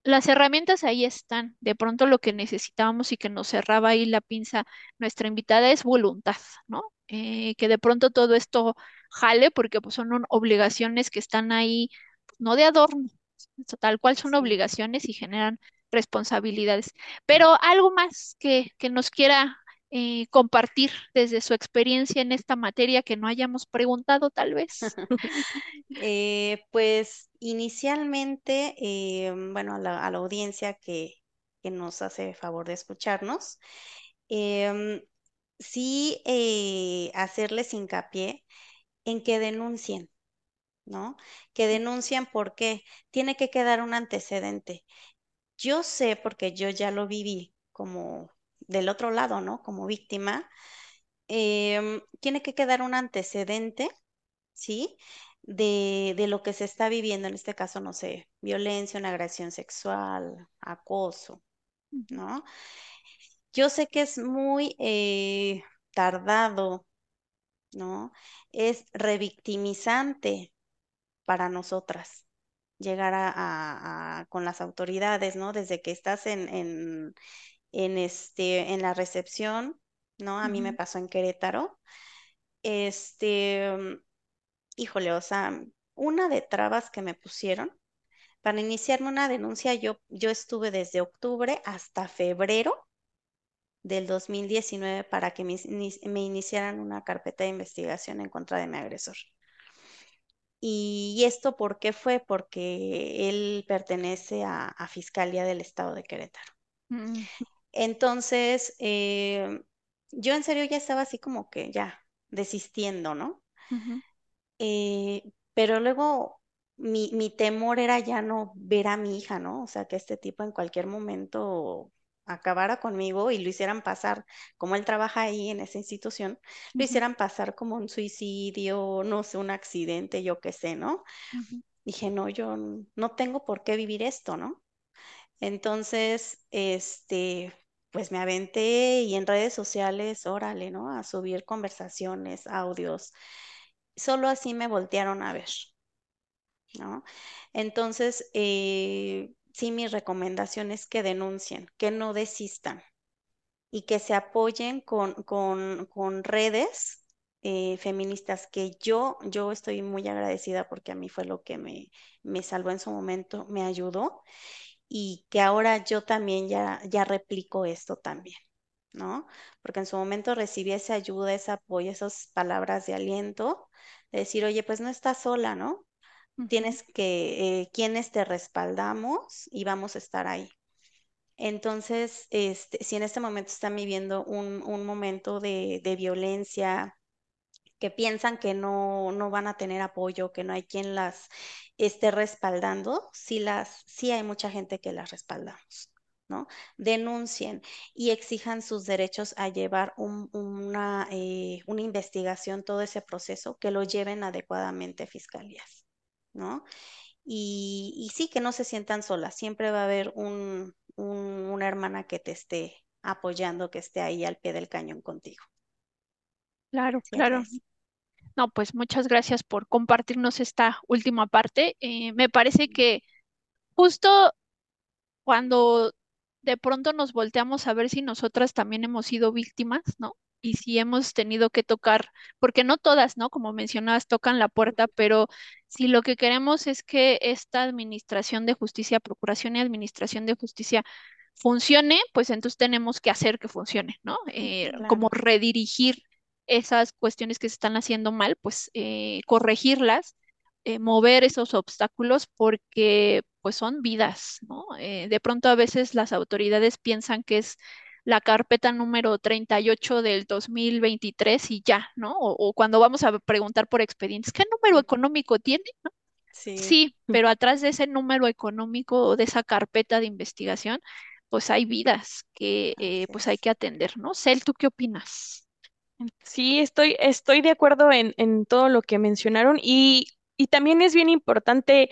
las herramientas ahí están. De pronto lo que necesitábamos y que nos cerraba ahí la pinza nuestra invitada es voluntad, ¿no? Eh, que de pronto todo esto jale porque pues, son obligaciones que están ahí, no de adorno, tal cual son obligaciones y generan responsabilidades. Pero algo más que, que nos quiera eh, compartir desde su experiencia en esta materia que no hayamos preguntado tal vez. Eh, pues inicialmente, eh, bueno, a la, audiencia que, nos hace favor de escucharnos, em, sí hacerles hincapié en que denuncien, ¿no? Que denuncien porque tiene que quedar un antecedente. Yo sé, porque yo ya lo viví como del otro lado, ¿no? Como víctima, em, tiene que quedar un antecedente, ¿sí? De, de, lo que se está viviendo, en este caso, no sé, violencia, una agresión sexual, acoso, ¿no? Yo sé que es muy eh, tardado, ¿no? Es revictimizante para nosotras llegar a, con las autoridades, ¿no? Desde que estás en, en, este, en la recepción, ¿no? A mí me pasó en Querétaro. Este, híjole, o sea, una de trabas que me pusieron para iniciarme una denuncia, yo, yo estuve desde octubre hasta febrero del 2019 para que me, iniciaran una carpeta de investigación en contra de mi agresor. Y, esto por qué fue? Porque él pertenece a, Fiscalía del Estado de Querétaro. Mm. Entonces, eh, yo en serio ya estaba así como que ya desistiendo, ¿no? Eh, pero luego mi, mi temor era ya no ver a mi hija, ¿no? O sea, que este tipo en cualquier momento acabara conmigo y lo hicieran pasar, como él trabaja ahí en esa institución, lo hicieran pasar como un suicidio, no sé, un accidente, yo qué sé, ¿no? Dije, no, yo no tengo por qué vivir esto, ¿no? Entonces, este, pues me aventé y en redes sociales, órale, ¿no? A subir conversaciones, audios. Solo así me voltearon a ver, ¿no? Entonces, eh, sí, mi recomendación es que denuncien, que no desistan y que se apoyen con, con, redes eh, feministas que yo, yo estoy muy agradecida porque a mí fue lo que me, me salvó en su momento, me ayudó y que ahora yo también ya, ya replico esto también, ¿no? Porque en su momento recibí esa ayuda, ese apoyo, esas palabras de aliento, de decir, oye, pues no estás sola, ¿no? Tienes que, eh, quienes te respaldamos y vamos a estar ahí. Entonces, este, si en este momento están viviendo un, un momento de, de violencia, que piensan que no, no van a tener apoyo, que no hay quien las esté respaldando, sí, las, sí hay mucha gente que las respaldamos. ¿no? Denuncien y exijan sus derechos a llevar una, eh, una investigación, todo ese proceso, que lo lleven adecuadamente a fiscalías, ¿no? y, sí, que no se sientan solas, siempre va a haber un, una hermana que te esté apoyando, que esté ahí al pie del cañón contigo. Claro, claro. No, pues muchas gracias por compartirnos esta última parte. Eh, me parece que justo cuando de pronto nos volteamos a ver si nosotras también hemos sido víctimas, ¿no? Y si hemos tenido que tocar, porque no todas, ¿no? Como mencionabas, tocan la puerta, pero si lo que queremos es que esta administración de justicia, procuración y administración de justicia funcione, pues entonces tenemos que hacer que funcione, ¿no? Eh, como redirigir esas cuestiones que se están haciendo mal, pues eh, corregirlas eh, mover esos obstáculos porque pues son vidas, ¿no? Eh, de pronto a veces las autoridades piensan que es la carpeta número 38 del 2023 y ya, ¿no? O, cuando vamos a preguntar por expedientes, ¿qué número económico tiene? Sí. sí, pero atrás de ese número económico o de esa carpeta de investigación, pues hay vidas que eh, pues hay que atender, ¿no? Cel, ¿tú qué opinas? Sí, estoy, estoy de acuerdo en, en todo lo que mencionaron y y también es bien importante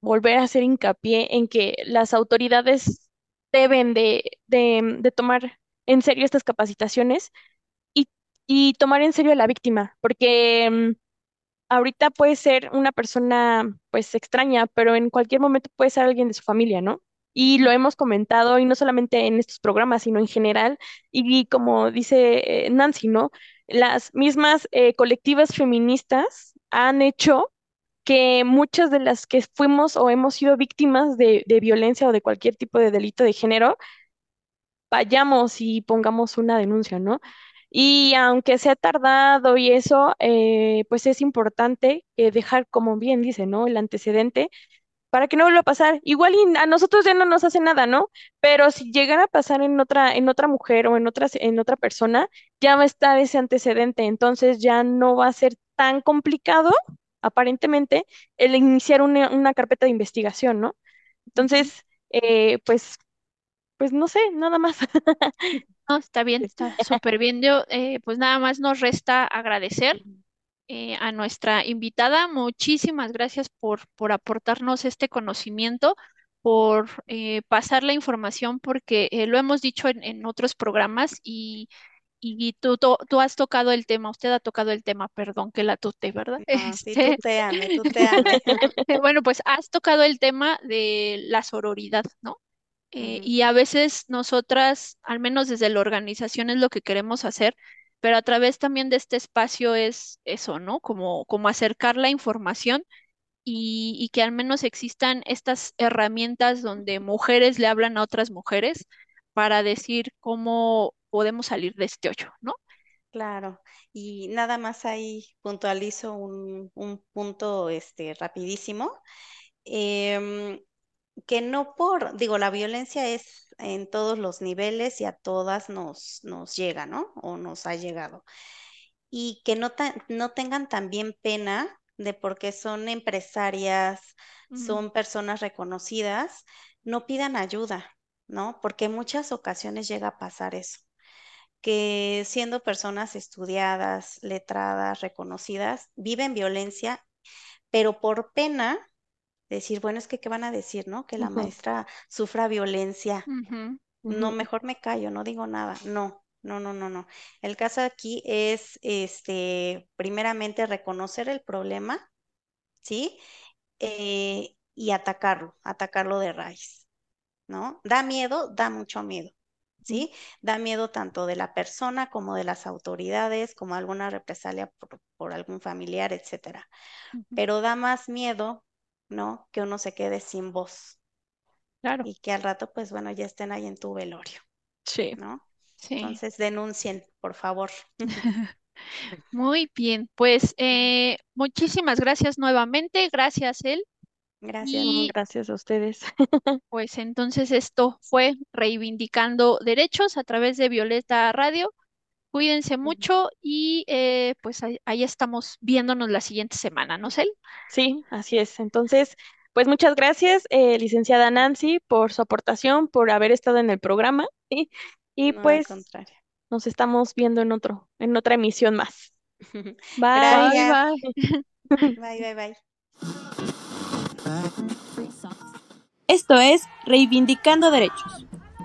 volver a hacer hincapié en que las autoridades deben de, de, tomar en serio estas capacitaciones y, y, tomar en serio a la víctima, porque mm, ahorita puede ser una persona pues extraña, pero en cualquier momento puede ser alguien de su familia, ¿no? Y lo hemos comentado, y no solamente en estos programas, sino en general, y, como dice eh, Nancy, ¿no? Las mismas eh, colectivas feministas han hecho que muchas de las que fuimos o hemos sido víctimas de, violencia o de cualquier tipo de delito de género, vayamos y pongamos una denuncia, ¿no? Y aunque se ha tardado y eso, eh, pues es importante eh, dejar, como bien dice, ¿no? El antecedente para que no vuelva a pasar. Igual y a nosotros ya no nos hace nada, ¿no? Pero si llegara a pasar en otra, en otra mujer o en otra, en otra persona, ya va a estar ese antecedente, entonces ya no va a ser tan complicado aparentemente, el iniciar una, carpeta de investigación, ¿no? Entonces, eh, pues, pues no sé, nada más. No, está bien, está súper bien. Yo, eh, pues nada más nos resta agradecer eh, a nuestra invitada. Muchísimas gracias por, por aportarnos este conocimiento, por pasar la información, porque lo hemos dicho en, en otros programas y y tú, tú, has tocado el tema, usted ha tocado el tema, perdón que la tute, ¿verdad? sí, este, tuteame, tuteame. bueno, pues has tocado el tema de la sororidad, ¿no? Eh, y a veces nosotras, al menos desde la organización, es lo que queremos hacer, pero a través también de este espacio es eso, ¿no? Como, como acercar la información y, y que al menos existan estas herramientas donde mujeres le hablan a otras mujeres para decir cómo podemos salir de este hoyo, ¿no? Claro, y nada más ahí puntualizo un, punto este, rapidísimo, em, que no por, digo, la violencia es en todos los niveles y a todas nos, nos llega, ¿no? O nos ha llegado. Y que no, no tengan también pena de porque son empresarias, son personas reconocidas, no pidan ayuda, ¿no? Porque en muchas ocasiones llega a pasar eso que siendo personas estudiadas, letradas, reconocidas, viven violencia, pero por pena, decir, bueno, es que, ¿qué van a decir, no? Que la maestra sufra violencia. No, mejor me callo, no digo nada. No, no, no, no, no. El caso aquí es, este, primeramente reconocer el problema, ¿sí? Eh, y atacarlo, atacarlo de raíz, ¿no? Da miedo, da mucho miedo. ¿sí? Da miedo tanto de la persona como de las autoridades, como alguna represalia por, algún familiar, etcétera. Pero da más miedo, ¿no? Que uno se quede sin voz. Claro. Y que al rato, pues bueno, ya estén ahí en tu velorio. Sí. ¿No? Sí. Entonces denuncien, por favor. Muy bien, pues eh, muchísimas gracias nuevamente. Gracias, él. Gracias, gracias a ustedes. Pues entonces esto fue Reivindicando Derechos a través de Violeta Radio. Cuídense mucho y eh, pues ahí, estamos viéndonos la siguiente semana, ¿no, Cel? Sí, así es. Entonces, pues muchas gracias, eh, licenciada Nancy, por su aportación, por haber estado en el programa. Y pues nos estamos viendo en otro, en otra emisión más. bye, bye. bye, bye, bye. Esto es Reivindicando Derechos,